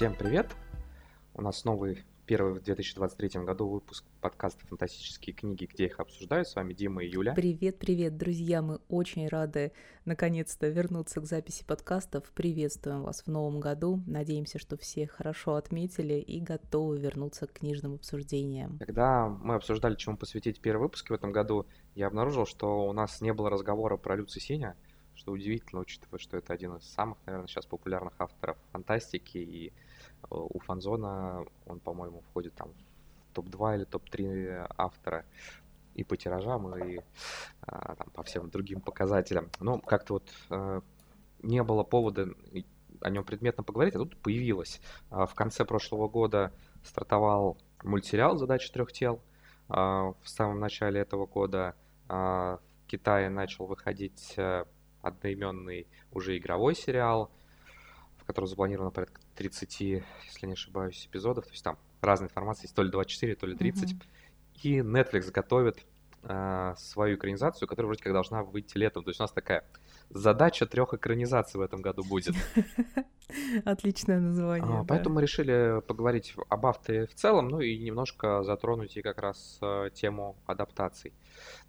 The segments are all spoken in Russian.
Всем привет! У нас новый первый в 2023 году выпуск подкаста «Фантастические книги», где их обсуждают. С вами Дима и Юля. Привет, привет, друзья! Мы очень рады наконец-то вернуться к записи подкастов. Приветствуем вас в новом году. Надеемся, что все хорошо отметили и готовы вернуться к книжным обсуждениям. Когда мы обсуждали, чему посвятить первый выпуск в этом году, я обнаружил, что у нас не было разговора про Люци Синя, что удивительно, учитывая, что это один из самых, наверное, сейчас популярных авторов фантастики и у Фанзона он, по-моему, входит там в топ-2 или топ-3 автора и по тиражам, и а, там, по всем другим показателям. Но как-то вот а, не было повода о нем предметно поговорить, а тут появилось. А, в конце прошлого года стартовал мультсериал «Задача трех тел». А, в самом начале этого года а, в Китае начал выходить одноименный уже игровой сериал, в котором запланировано порядка 30, если не ошибаюсь, эпизодов. То есть там разная информация, есть то ли 24, то ли 30. Mm-hmm. И Netflix готовит э, свою экранизацию, которая вроде как должна выйти летом. То есть у нас такая задача трех экранизаций в этом году будет. Отличное название. А, поэтому мы решили поговорить об авторе в целом, ну и немножко затронуть и как раз э, тему адаптаций.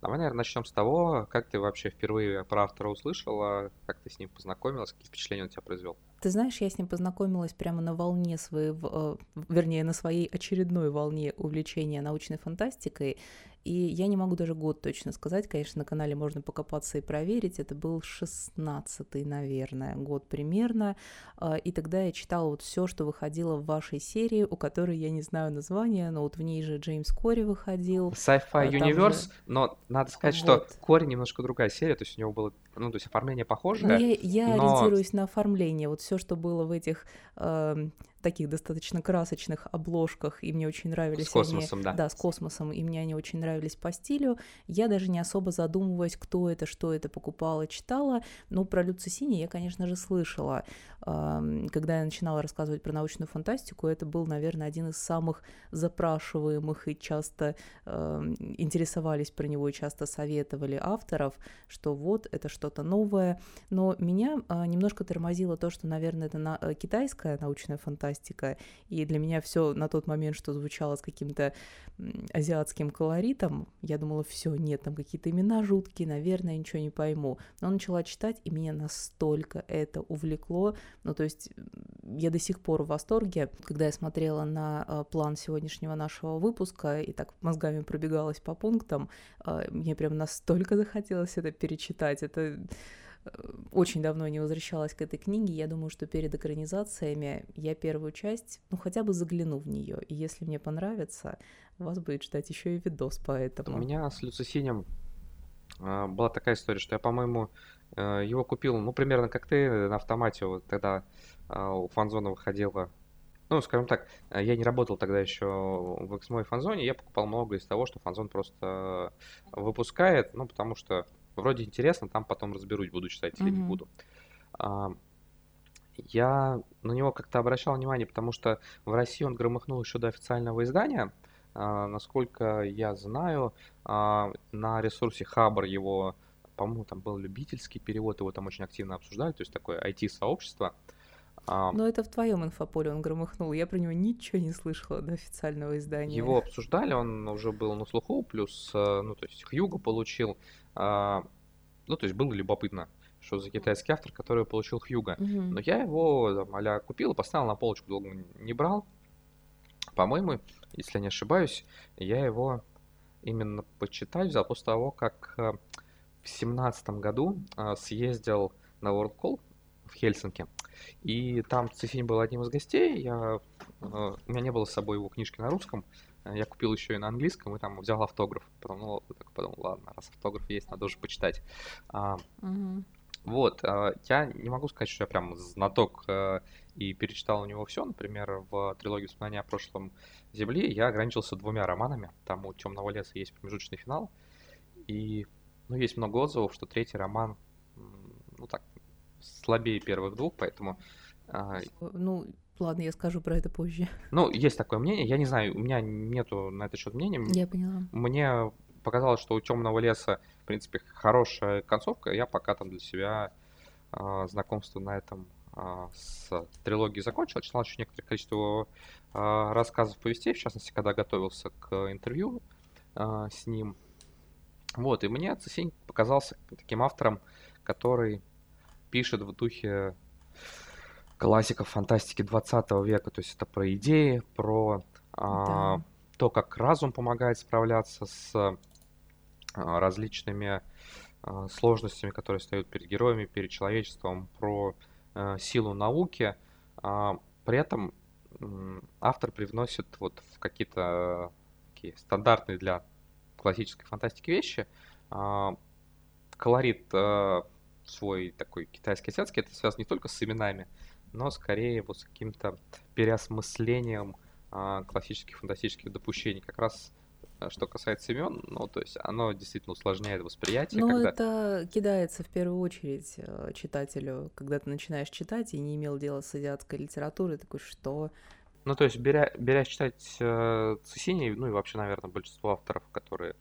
Давай, наверное, начнем с того, как ты вообще впервые про автора услышала, как ты с ним познакомилась, какие впечатления он тебя произвел? Ты знаешь, я с ним познакомилась прямо на волне своего, э, вернее, на своей очередной волне увлечения научной фантастикой. И я не могу даже год точно сказать, конечно, на канале можно покопаться и проверить. Это был 16-й, наверное, год примерно. А, и тогда я читала вот все, что выходило в вашей серии, у которой я не знаю названия, но вот в ней же Джеймс Кори выходил. Sci-Fi а, Universe, же... но надо сказать, вот. что Кори немножко другая серия, то есть у него было, ну, то есть оформление похожее. Ну, я я но... ориентируюсь на оформление, вот все, что было в этих э, таких достаточно красочных обложках, и мне очень нравились С космосом, они, да. Да, с космосом, и мне они очень нравились по стилю. Я даже не особо задумываясь, кто это, что это покупала, читала, но про Люцисини я, конечно же, слышала. Когда я начинала рассказывать про научную фантастику, это был, наверное, один из самых запрашиваемых и часто интересовались про него и часто советовали авторов, что вот, это что-то новое. Но меня а, немножко тормозило то, что, наверное, это на, э, китайская научная фантастика, фантастика. И для меня все на тот момент, что звучало с каким-то азиатским колоритом, я думала, все, нет, там какие-то имена жуткие, наверное, ничего не пойму. Но начала читать, и меня настолько это увлекло. Ну, то есть я до сих пор в восторге, когда я смотрела на э, план сегодняшнего нашего выпуска и так мозгами пробегалась по пунктам, э, мне прям настолько захотелось это перечитать. Это очень давно не возвращалась к этой книге. Я думаю, что перед экранизациями я первую часть, ну, хотя бы загляну в нее. И если мне понравится, вас будет ждать еще и видос по этому. У меня с Люцисинем э, была такая история, что я, по-моему, э, его купил, ну, примерно как ты, на автомате, вот тогда э, у Фанзона выходила ну, скажем так, я не работал тогда еще в Эксмо и Фанзоне, я покупал много из того, что Фанзон просто выпускает, ну, потому что вроде интересно, там потом разберусь, буду читать или mm-hmm. не буду. А, я на него как-то обращал внимание, потому что в России он громыхнул еще до официального издания. А, насколько я знаю, а, на ресурсе Хабр его, по-моему, там был любительский перевод, его там очень активно обсуждали, то есть такое IT-сообщество. Но это в твоем инфополе он громыхнул. Я про него ничего не слышала до официального издания. Его обсуждали, он уже был на слуху, плюс, э, ну, то есть Хьюго получил. А, ну, то есть было любопытно, что за китайский автор, который получил Хьюга. Mm-hmm. Но я его там, а купил и поставил на полочку, долго не брал. По-моему, если не ошибаюсь, я его именно почитать взял после того, как э, в семнадцатом году э, съездил на World Call в Хельсинки. И там Цифинь был одним из гостей. Я, у меня не было с собой его книжки на русском. Э, я купил еще и на английском, и там взял автограф. Потом, ну, так подумал, ладно, раз автограф есть, надо уже почитать. Угу. Вот, а, я не могу сказать, что я прям знаток и перечитал у него все. Например, в трилогии воспоминаний о прошлом Земли я ограничился двумя романами. Там у Темного леса есть промежуточный финал. И ну, есть много отзывов, что третий роман, ну так, слабее первых двух, поэтому... Ну, Ладно, я скажу про это позже. Ну, есть такое мнение. Я не знаю, у меня нету на этот счет мнения. Я поняла. Мне показалось, что у темного леса, в принципе, хорошая концовка. Я пока там для себя э, знакомство на этом с трилогией закончил, читал еще некоторое количество рассказов, повестей, в частности, когда готовился к интервью с ним. Вот, и мне Цесинь показался таким автором, который пишет в духе классиков фантастики 20 века, то есть это про идеи, про а, да. то, как разум помогает справляться с а, различными а, сложностями, которые стоят перед героями, перед человечеством, про а, силу науки. А, при этом автор привносит вот в какие-то такие стандартные для классической фантастики вещи. А, колорит а, свой такой китайский азиатский, это связано не только с именами, но скорее вот с каким-то переосмыслением а, классических фантастических допущений. Как раз что касается имен, ну, то есть оно действительно усложняет восприятие. Ну, когда... это кидается в первую очередь читателю, когда ты начинаешь читать и не имел дела с азиатской литературой, такой, что ну, то есть, беря, беря читать э, Цесини, ну и вообще, наверное, большинство авторов, которые, э,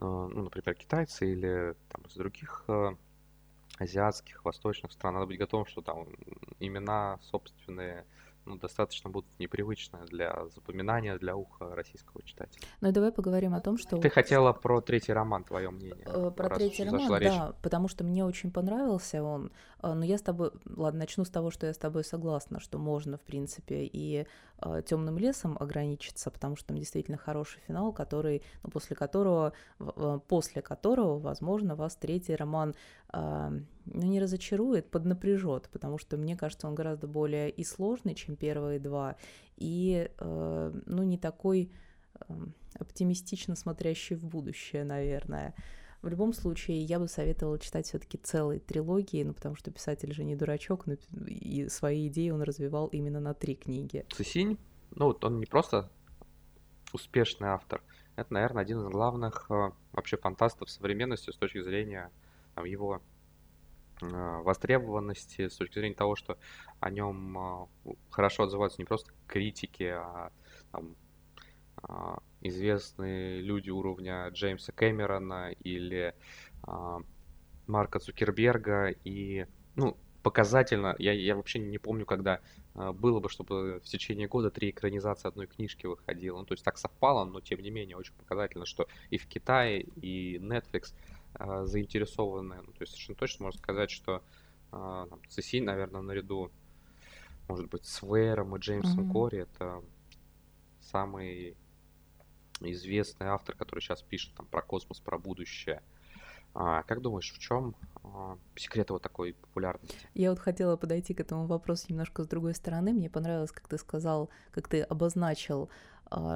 ну, например, китайцы или там из других э, азиатских, восточных стран, надо быть готовым, что там имена собственные, ну, достаточно будут непривычны для запоминания, для уха российского читателя. Ну и давай поговорим о том, что... Ты хотела про третий роман, твое мнение. Э, про третий роман, да, речь. потому что мне очень понравился он. Э, но я с тобой... Ладно, начну с того, что я с тобой согласна, что можно, в принципе, и темным лесом ограничиться, потому что там действительно хороший финал, который, ну, после которого, после которого, возможно, вас третий роман ну, не разочарует, поднапряжет, потому что мне кажется, он гораздо более и сложный, чем первые два, и, э, ну, не такой э, оптимистично смотрящий в будущее, наверное. В любом случае, я бы советовала читать все-таки целые трилогии, ну, потому что писатель же не дурачок, но и свои идеи он развивал именно на три книги. Цесинь, ну, вот он не просто успешный автор, это, наверное, один из главных э, вообще фантастов современности с точки зрения там, его а, востребованности с точки зрения того, что о нем а, хорошо отзываются не просто критики, а там, известные люди уровня Джеймса Кэмерона или Марка Цукерберга. И, ну, показательно, я, я вообще не помню, когда было бы, чтобы в течение года три экранизации одной книжки выходило. Ну, то есть так совпало, но тем не менее очень показательно, что и в Китае, и Netflix – а, заинтересованы. Ну, то есть совершенно точно можно сказать, что а, там, CC, наверное, наряду, может быть, с Вейером и Джеймсом mm-hmm. Кори, это известный автор, который сейчас пишет там про космос, про будущее. А, как думаешь, в чем а, секрет его такой популярности? Я вот хотела подойти к этому вопросу немножко с другой стороны. Мне понравилось, как ты сказал, как ты обозначил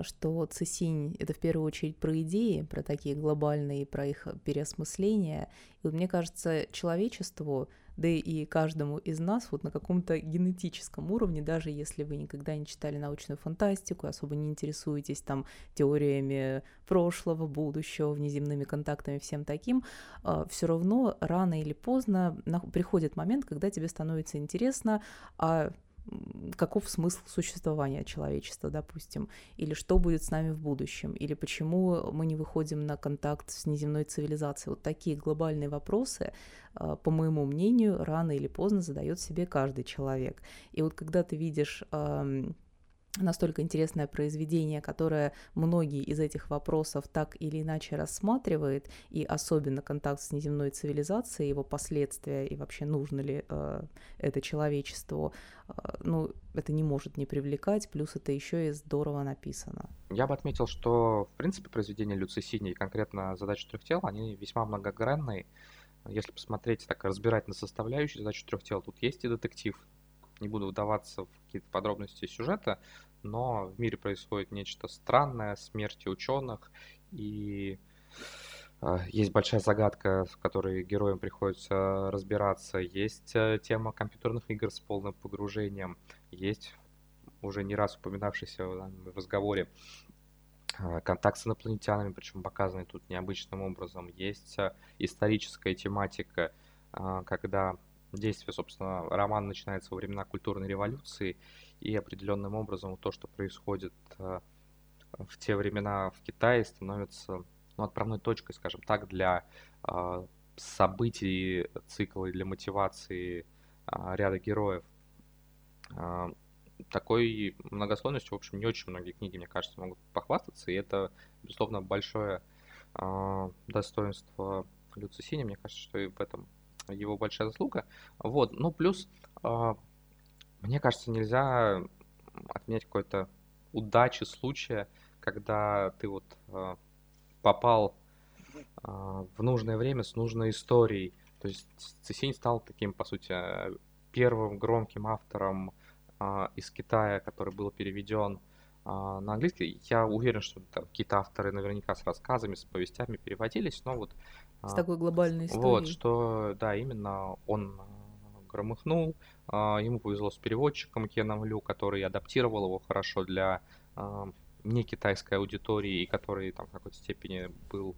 что Цесинь — это в первую очередь про идеи, про такие глобальные, про их переосмысление. И вот мне кажется, человечеству, да и каждому из нас вот на каком-то генетическом уровне, даже если вы никогда не читали научную фантастику, особо не интересуетесь там теориями прошлого, будущего, внеземными контактами, всем таким, а, все равно рано или поздно приходит момент, когда тебе становится интересно, а каков смысл существования человечества, допустим, или что будет с нами в будущем, или почему мы не выходим на контакт с неземной цивилизацией. Вот такие глобальные вопросы, а, по моему мнению, рано или поздно задает себе каждый человек. И вот когда ты видишь настолько интересное произведение, которое многие из этих вопросов так или иначе рассматривает, и особенно контакт с неземной цивилизацией, его последствия и вообще нужно ли э, это человечеству, э, ну, это не может не привлекать, плюс это еще и здорово написано. Я бы отметил, что, в принципе, произведения Люци Сини и конкретно задачи трех тел, они весьма многогранные. Если посмотреть, так разбирать на составляющие задачи трех тел, тут есть и детектив, не буду вдаваться в какие-то подробности сюжета, но в мире происходит нечто странное, смерти ученых, и э, есть большая загадка, в которой героям приходится разбираться. Есть э, тема компьютерных игр с полным погружением. Есть уже не раз упоминавшийся в разговоре э, контакт с инопланетянами, причем показанный тут необычным образом. Есть историческая тематика, когда действие, собственно, роман начинается во времена культурной революции, и определенным образом то, что происходит э, в те времена в Китае, становится ну, отправной точкой, скажем так, для э, событий цикла и для мотивации ряда героев. Такой многослойностью, в общем, не очень многие книги, мне кажется, могут похвастаться, и это, безусловно, большое достоинство Люцисини, мне кажется, что и в этом его большая заслуга. Вот, ну плюс, мне кажется, нельзя отменять какой-то удачи случая, когда ты вот попал в нужное время с нужной историей. То есть Цисень стал таким, по сути, первым громким автором из Китая, который был переведен на английский. Я уверен, что там какие-то авторы наверняка с рассказами, с повестями переводились, но вот... С такой глобальной историей. Вот, что, да, именно он громыхнул, ему повезло с переводчиком Кеном Лю, который адаптировал его хорошо для не китайской аудитории, и который там в какой-то степени был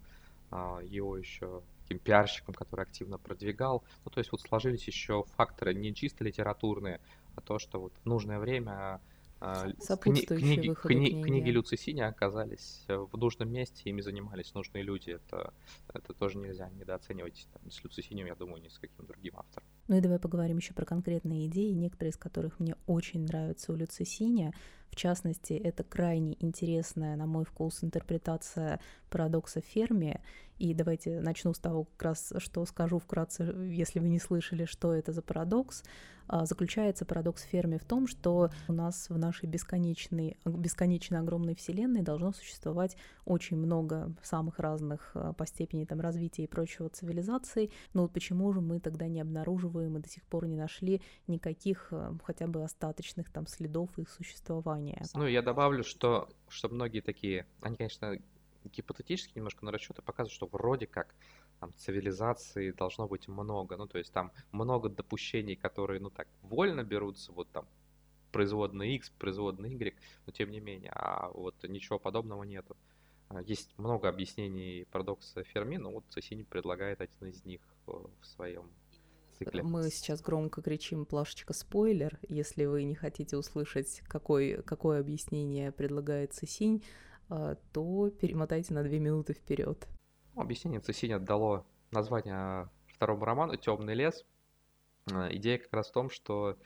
а, его еще таким пиарщиком, который активно продвигал. Ну, то есть вот сложились еще факторы не чисто литературные, а то, что вот в нужное время а, кни- книги, кни- книги. книги Люцисини оказались в нужном месте, ими занимались нужные люди. Это, это тоже нельзя недооценивать там, с Люцисинием, я думаю, ни с каким другим автором. Ну и давай поговорим еще про конкретные идеи, некоторые из которых мне очень нравятся у Люцисиня. В частности, это крайне интересная, на мой вкус, интерпретация парадокса Ферми. И давайте начну с того, как раз, что скажу вкратце, если вы не слышали, что это за парадокс. А, заключается парадокс Ферми в том, что у нас в нашей бесконечной, бесконечно огромной Вселенной должно существовать очень много самых разных а, по степени там, развития и прочего цивилизаций. Но вот почему же мы тогда не обнаруживаем и до сих пор не нашли никаких а, хотя бы остаточных там следов их существования? Ну, я добавлю, что, что многие такие, они, конечно, гипотетически немножко на расчеты показывают, что вроде как там, цивилизации должно быть много. Ну, то есть там много допущений, которые, ну, так, вольно берутся, вот там, производный x, производный y, но тем не менее, а вот ничего подобного нету. А, есть много объяснений парадокса Ферми, но вот Сосини предлагает один из них в своем цикле. Мы сейчас громко кричим плашечка спойлер. Если вы не хотите услышать, какой, какое объяснение предлагает Сосинь, а, то перемотайте на две минуты вперед. Объяснение Цесиня дало название второму роману «Темный лес». А, идея как раз в том, что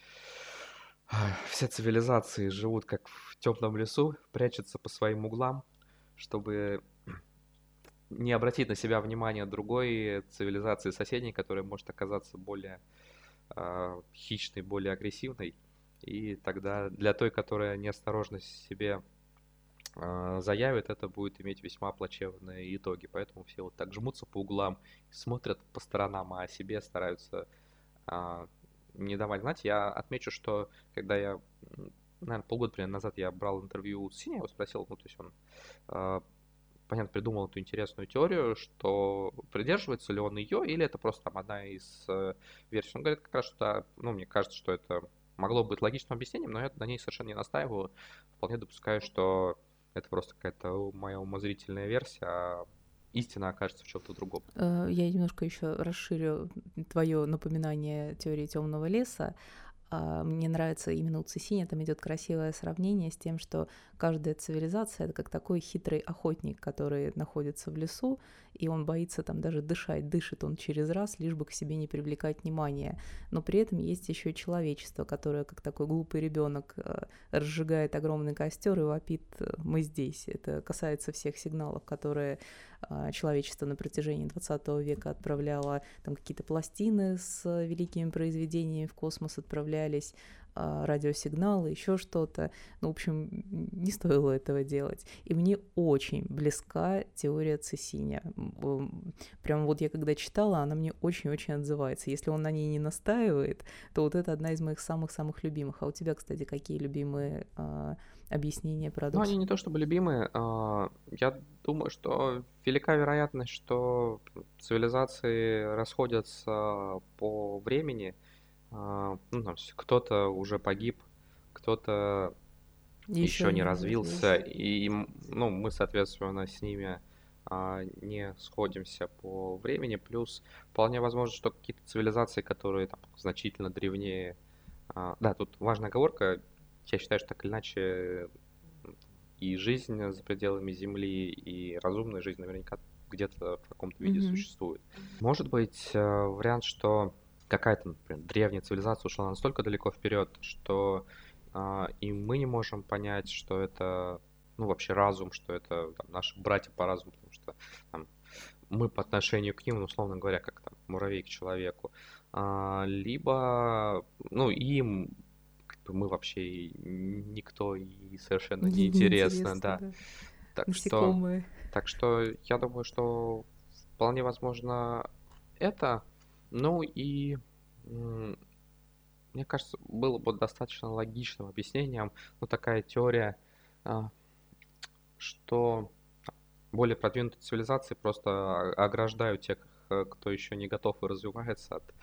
а, все цивилизации живут как в темном лесу, прячутся по своим углам, чтобы не обратить на себя внимание другой цивилизации соседней, которая может оказаться более э, хищной, более агрессивной. И тогда для той, которая неосторожно себе а, заявит, это будет иметь весьма плачевные итоги. Поэтому все вот так жмутся по углам, смотрят по сторонам, а о себе стараются а, не давать знать. Я отмечу, что когда я, наверное, полгода назад я брал интервью с Синей, его спросил, ну, то есть он, а, понятно, придумал эту интересную теорию, что придерживается ли он ее, или это просто там одна из э, версий. Он говорит как раз, что, ну, мне кажется, что это могло быть логичным объяснением, но я на ней совершенно не настаиваю. Вполне допускаю, что это просто какая-то моя умозрительная версия, а истина окажется в чем-то другом. Э, я немножко еще расширю твое напоминание теории темного леса. А, мне нравится именно у Цесиня, там идет красивое сравнение с тем, что каждая цивилизация это как такой хитрый охотник, который находится в лесу, и он боится там даже дышать, дышит он через раз, лишь бы к себе не привлекать внимания. Но при этом есть еще человечество, которое, как такой глупый ребенок, э, разжигает огромный костер и вопит «мы здесь». Это касается всех сигналов, которые а, человечество на протяжении 20 века отправляло там какие-то пластины с великими произведениями в космос отправлялись, а, радиосигналы, еще что-то. Ну, в общем, не стоило этого делать. И мне очень близка теория Цесиня. Прям вот я когда читала, она мне очень-очень отзывается. Если он на ней не настаивает, то вот это одна из моих самых-самых любимых. А у тебя, кстати, какие любимые объяснения продукта? Ну, они не то чтобы любимые. А, я думаю, что велика вероятность, что цивилизации расходятся по времени, а, ну, там, кто-то уже погиб, кто-то еще, еще не развился, развился, и ну, мы, соответственно, с ними а, не сходимся по времени. Плюс вполне возможно, что какие-то цивилизации, которые там, значительно древнее. А, да, тут важная оговорка. Я считаю, что так или иначе и жизнь за пределами Земли, и разумная жизнь наверняка где-то в каком-то виде mm-hmm. существует. Может быть, э, вариант, что какая-то, например, древняя цивилизация ушла настолько далеко вперед, что э, и мы не можем понять, что это, ну, вообще разум, что это там, наши братья по разуму, потому что там, мы по отношению к ним, ну, условно говоря, как там муравей к человеку, а, либо, ну, им мы вообще никто и совершенно не, интересно, да. да. Так что, так что я думаю, что вполне возможно это. Ну и мне кажется, было бы достаточно логичным объяснением, ну такая теория, а, что более продвинутые цивилизации просто ограждают тех, э, кто еще не готов и развивается от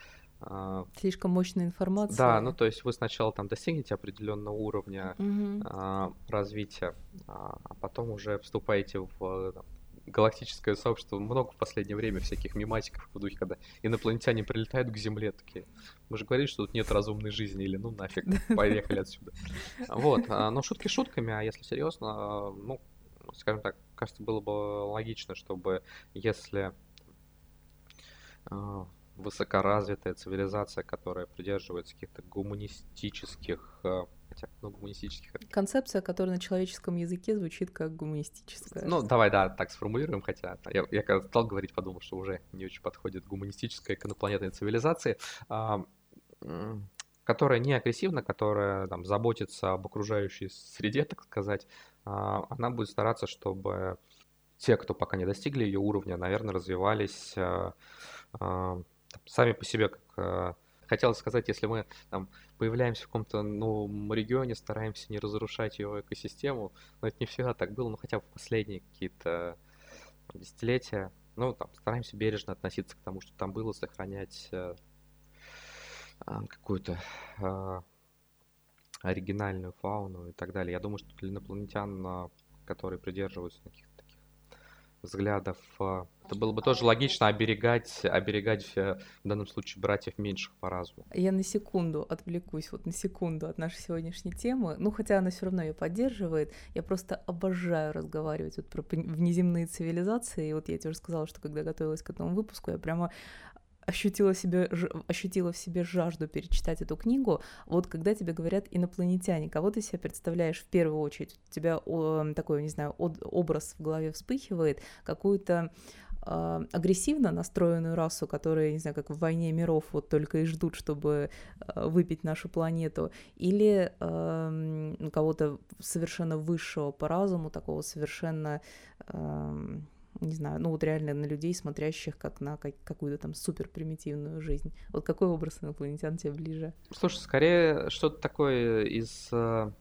Слишком мощная информация. Да, ну то есть вы сначала там достигнете определенного уровня угу. а, развития, а, а потом уже вступаете в там, галактическое сообщество. Много в последнее время всяких мематиков в духе, когда инопланетяне прилетают к Земле, такие, мы же говорили, что тут нет разумной жизни, или ну нафиг, поехали отсюда. Вот, а, но шутки шутками, а если серьезно, ну, скажем так, кажется, было бы логично, чтобы если высокоразвитая цивилизация, которая придерживается каких-то гуманистических э, хотя, ну, гуманистических... Концепция, которая на человеческом языке звучит как гуманистическая. Ну, давай, да, так сформулируем, хотя я, я когда стал говорить, подумал, что уже не очень подходит гуманистическая к инопланетной цивилизации, а, которая не агрессивна, которая там, заботится об окружающей среде, так сказать, а, она будет стараться, чтобы те, кто пока не достигли ее уровня, наверное, развивались а, а, сами по себе как э, хотелось сказать, если мы там появляемся в каком-то новом регионе, стараемся не разрушать его экосистему, но это не всегда так было, но хотя бы в последние какие-то десятилетия, ну, там, стараемся бережно относиться к тому, что там было, сохранять э, а, какую-то э, оригинальную фауну и так далее. Я думаю, что для инопланетян, которые придерживаются каких взглядов. А, это было бы тоже логично оберегать, оберегать э, в данном случае братьев меньших по разуму. Я на секунду отвлекусь, вот на секунду от нашей сегодняшней темы. Ну, хотя она все равно ее поддерживает. Я просто обожаю разговаривать вот про внеземные цивилизации. И вот я тебе уже сказала, что когда готовилась к этому выпуску, я прямо ощутила, себе, ощутила в себе жажду перечитать эту книгу. Вот когда тебе говорят инопланетяне, кого ты себе представляешь в первую очередь? У тебя о, такой, не знаю, образ в голове вспыхивает, какую-то э, агрессивно настроенную расу, которая, не знаю, как в «Войне миров» вот только и ждут, чтобы э, выпить нашу планету, или э, кого-то совершенно высшего по разуму, такого совершенно... Э, не знаю, ну вот реально на людей, смотрящих как на как, какую-то там супер примитивную жизнь. Вот какой образ инопланетян тебе ближе? Слушай, скорее что-то такое из э,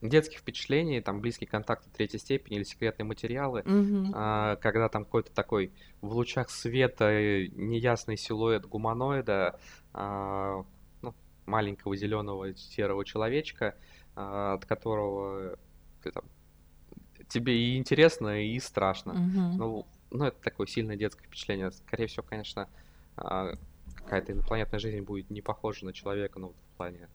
детских впечатлений, там близкий контакт третьей степени или секретные материалы, mm-hmm. э, когда там какой-то такой в лучах света неясный силуэт гуманоида, э, ну, маленького зеленого серого человечка, э, от которого ты там тебе и интересно, и страшно. Угу. Ну, ну, это такое сильное детское впечатление. Скорее всего, конечно, а, какая-то инопланетная жизнь будет не похожа на человека, ну, в плане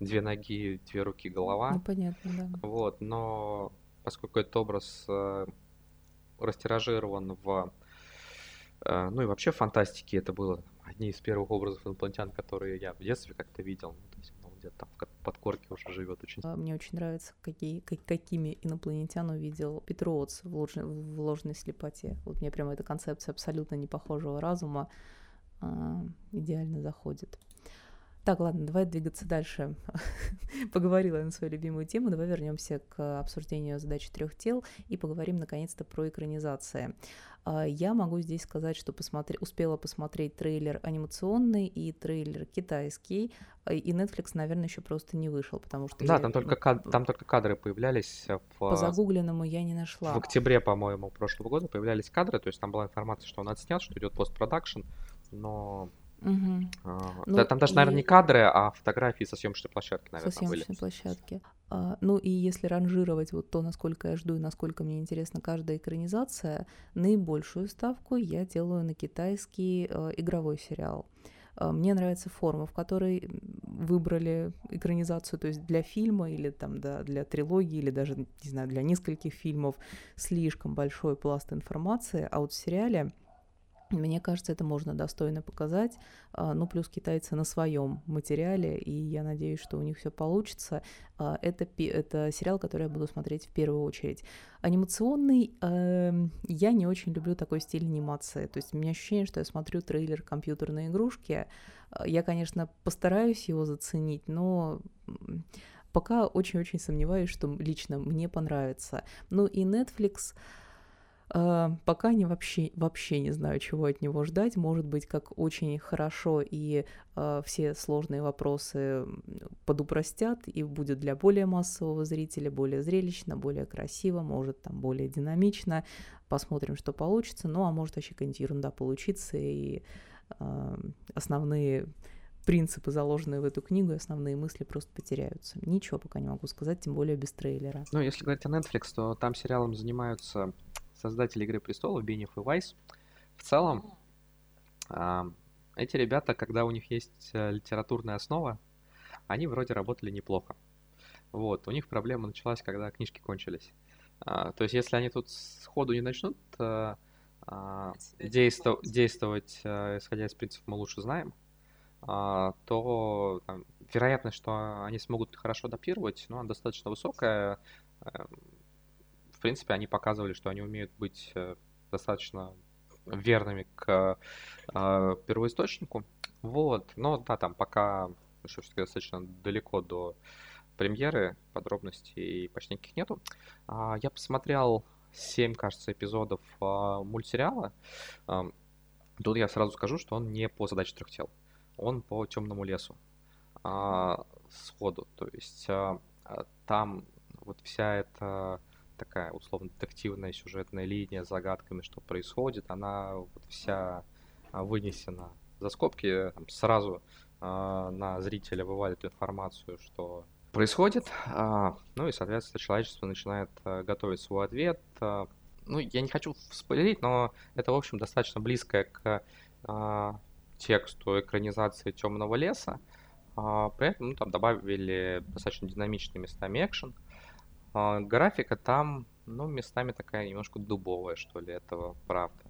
две ноги, две руки, голова. Ну, понятно, да. Вот, но поскольку этот образ э, растиражирован в... Э, ну и вообще в фантастике это было одни из первых образов инопланетян, которые я в детстве как-то видел. Ну, то есть где-то там в подкорке уже живет очень. А, мне очень нравится, какие, как, какими инопланетян увидел Петроуц в, ложной, в ложной слепоте. Вот мне прямо эта концепция абсолютно непохожего разума а, идеально заходит. Так, ладно, давай двигаться дальше. Поговорила на свою любимую тему. Давай вернемся к обсуждению задачи трех тел и поговорим наконец-то про экранизации. А, я могу здесь сказать, что посмотри, успела посмотреть трейлер анимационный и трейлер китайский, а, и Netflix, наверное, еще просто не вышел, потому что... Да, я... там, только кад... там только кадры появлялись. В... По загугленному я не нашла. В октябре, по-моему, прошлого года появлялись кадры, то есть там была информация, что он отснят, что идет постпродакшн, но Угу. А, ну, да, там даже, и... наверное, не кадры, а фотографии со съемочной площадки, наверное, Со съемочной были. площадки. А, ну и если ранжировать вот то, насколько я жду и насколько мне интересна каждая экранизация, наибольшую ставку я делаю на китайский э, игровой сериал. А, мне нравится форма, в которой выбрали экранизацию, то есть для фильма или там да, для трилогии, или даже, не знаю, для нескольких фильмов слишком большой пласт информации, а вот в сериале Мне кажется, это можно достойно показать. А, ну, плюс китайцы на своем материале, и я надеюсь, что у них все получится. А, это, это сериал, который я буду смотреть в первую очередь. Анимационный, э, я не очень люблю такой стиль анимации. То есть у меня ощущение, что я смотрю трейлер компьютерной игрушки. А, я, конечно, постараюсь его заценить, но пока очень-очень сомневаюсь, что лично мне понравится. Ну и Netflix... Uh, пока не вообще, вообще не знаю, чего от него ждать. Может быть, как очень хорошо и uh, все сложные вопросы подупростят, и будет для более массового зрителя более зрелищно, более красиво, может там более динамично. Посмотрим, что получится. Ну, а может вообще какая-нибудь ерунда получиться, и uh, основные принципы, заложенные в эту книгу, и основные мысли просто потеряются. Ничего пока не могу сказать, тем более без трейлера. Ну, если говорить о Netflix, то там сериалом занимаются создатели «Игры престолов», Бенев и Вайс. В целом, э, эти ребята, когда у них есть э, литературная основа, они вроде работали неплохо. Вот, у них проблема началась, когда книжки кончились. А, то есть, если они тут сходу не начнут а, а, действов, действовать, а, исходя из принципов «мы лучше знаем», а, то там, вероятность, что они смогут хорошо адаптировать, ну, она достаточно высокая. Принципе, они показывали, что они умеют быть э, достаточно верными к э, первоисточнику. Вот, но да, там пока еще все достаточно далеко до премьеры, подробностей почти никаких нету. А, я посмотрел 7, кажется, эпизодов а, мультсериала. А, тут я сразу скажу, что он не по задаче трех тел. Он по темному лесу а, сходу. То есть а, там вот вся эта такая условно детективная сюжетная линия с загадками, что происходит, она вот вся а, вынесена за скобки, там, сразу э, на зрителя вывалит информацию, что происходит, э, ну и, соответственно, человечество начинает э, готовить свой ответ. Э, ну, я не хочу спойлерить, но это, в общем, достаточно близкое к э, тексту экранизации Темного леса. Э, при этом ну, там добавили достаточно динамичные местами экшен. Э, а, графика там, ну, местами такая немножко дубовая, что ли, этого правда.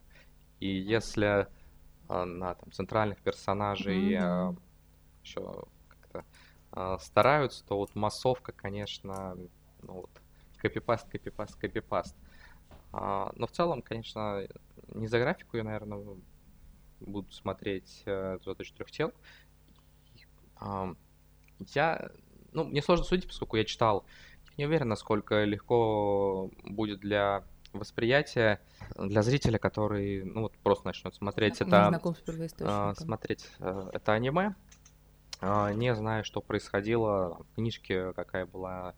И если а, на там, центральных персонажей mm-hmm. а, еще как-то а, стараются, то вот массовка, конечно, ну вот, копипаст, копипаст, копипаст. А, но в целом, конечно, не за графику я, наверное, буду смотреть э, «Золотой четырех тел». Я, ну, мне сложно судить, поскольку я читал не уверен, насколько легко будет для восприятия для зрителя, который ну вот просто начнет смотреть это э, смотреть э, это аниме, э, не зная, что происходило в книжке, какая была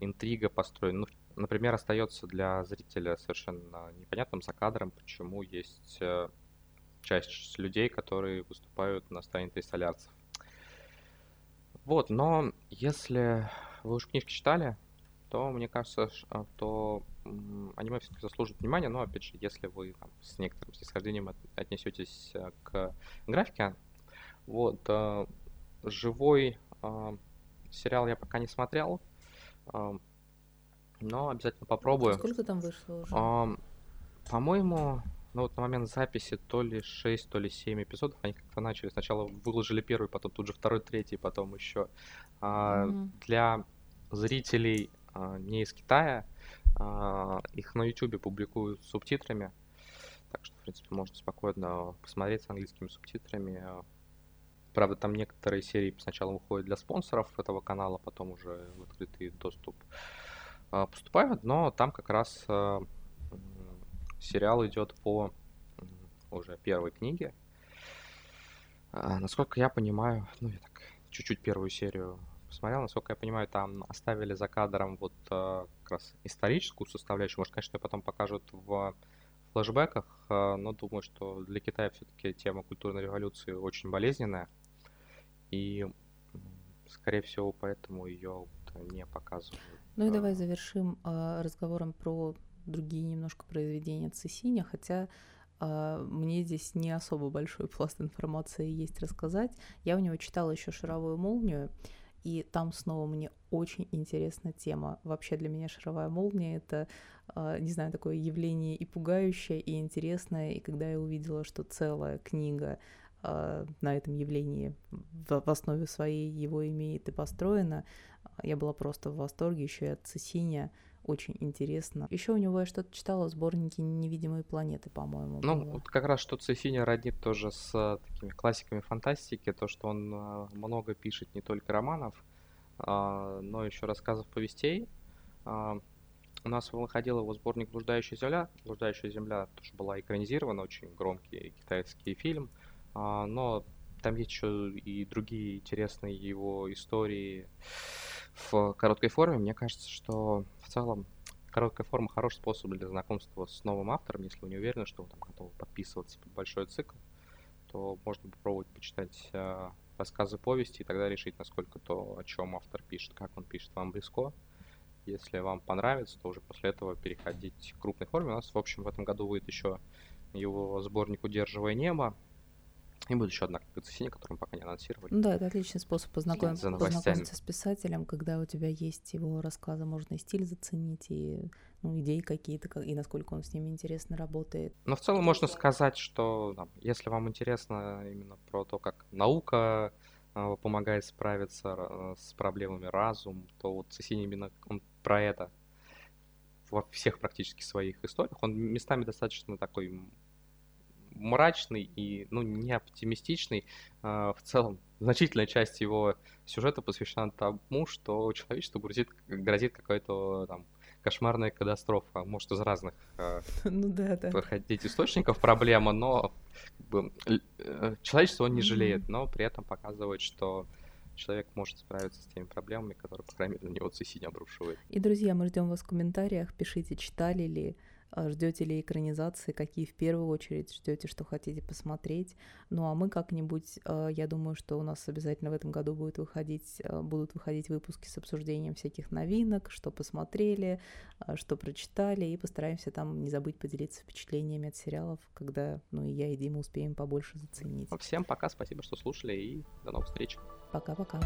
интрига построена. Ну, например, остается для зрителя совершенно непонятным за кадром, почему есть э, часть людей, которые выступают на стороне солярцев. Вот, но если вы уж книжки читали, то, мне кажется, а, то аниме все-таки заслужит внимания, но, опять же, если вы там, с некоторым снисхождением отнесетесь э, к графике, вот, э, живой сериал я пока не смотрел, но обязательно попробую. Сколько там вышло уже? По-моему, ну вот на момент записи то ли 6, то ли 7 эпизодов, они как-то начали. Сначала выложили первый, потом тут же второй, третий, потом еще. А, mm-hmm. Для зрителей а, не из Китая. А, их на YouTube публикуют с субтитрами. Так что, в принципе, можете спокойно посмотреть с английскими субтитрами. Правда, там некоторые серии сначала выходят для спонсоров этого канала, потом уже в открытый доступ а, поступают, но там как раз сериал идет по уже первой книге. Насколько я понимаю, ну я так чуть-чуть первую серию посмотрел, насколько я понимаю, там оставили за кадром вот э, как раз историческую составляющую. Может, конечно, потом покажут в флэшбэках, э, но думаю, что для Китая все-таки тема культурной революции очень болезненная. И, скорее всего, поэтому ее не показывают. Ну и давай завершим э, разговором про другие немножко произведения Цесиня, хотя мне здесь не особо большой пласт информации есть рассказать. Я у него читала еще «Шаровую молнию», и там снова мне очень интересна тема. Вообще для меня «Шаровая молния» — это, а, не знаю, такое явление и пугающее, и интересное, и когда я увидела, что целая книга а, на этом явлении в основе своей его имеет и построена, я была просто в восторге, еще и от Цесиня, очень интересно. Еще у него я что-то читала в сборнике «Невидимые планеты», по-моему. Ну, было. вот как раз что Цесиня роднит тоже с а, такими классиками фантастики, то, что он а, много пишет не только романов, но еще рассказов повестей. У нас выходил его сборник «Блуждающая земля». «Блуждающая земля» тоже была экранизирована, очень громкий китайский фильм – а, но там есть еще и другие интересные его истории в короткой форме. Мне кажется, что в целом короткая форма хороший способ для знакомства с новым автором. Если вы не уверены, что вы там готовы подписываться под большой цикл, то можно попробовать почитать э, рассказы, повести, и тогда решить, насколько то, о чем автор пишет, как он пишет, вам близко. Если вам понравится, то уже после этого переходить к крупной форме. У нас, в общем, в этом году выйдет еще его сборник «Удерживая небо», и будет еще одна книга Цесини, которую мы пока не анонсировали. Ну да, это отличный способ познакомиться, познакомиться с писателем, когда у тебя есть его рассказы, можно и стиль заценить, и ну, идеи какие-то, и насколько он с ними интересно работает. Но в целом можно сказать, что там, если вам интересно именно про то, как наука э, помогает справиться э, с проблемами разум, то вот Цесини именно он про это во всех практически своих историях. Он местами достаточно такой мрачный и ну, не оптимистичный. А, в целом, значительная часть его сюжета посвящена тому, что человечеству грозит, грозит какая-то там кошмарная катастрофа. Может, из разных а, ну, да, да. проходить источников проблема, но как бы, э, человечество он не жалеет, но при этом показывает, что человек может справиться с теми проблемами, которые, по крайней мере, на него Цесинь обрушивает. И, друзья, мы ждем вас в комментариях. Пишите, читали ли ждете ли экранизации, какие в первую очередь ждете, что хотите посмотреть. Ну а мы как-нибудь, а, я думаю, что у нас обязательно в этом году будет выходить, а, будут выходить выпуски с обсуждением всяких новинок, что посмотрели, что прочитали, и постараемся там не забыть поделиться впечатлениями от сериалов, когда, ну и я, и Дима успеем побольше заценить. Всем пока, спасибо, что слушали, и до новых встреч. Пока-пока.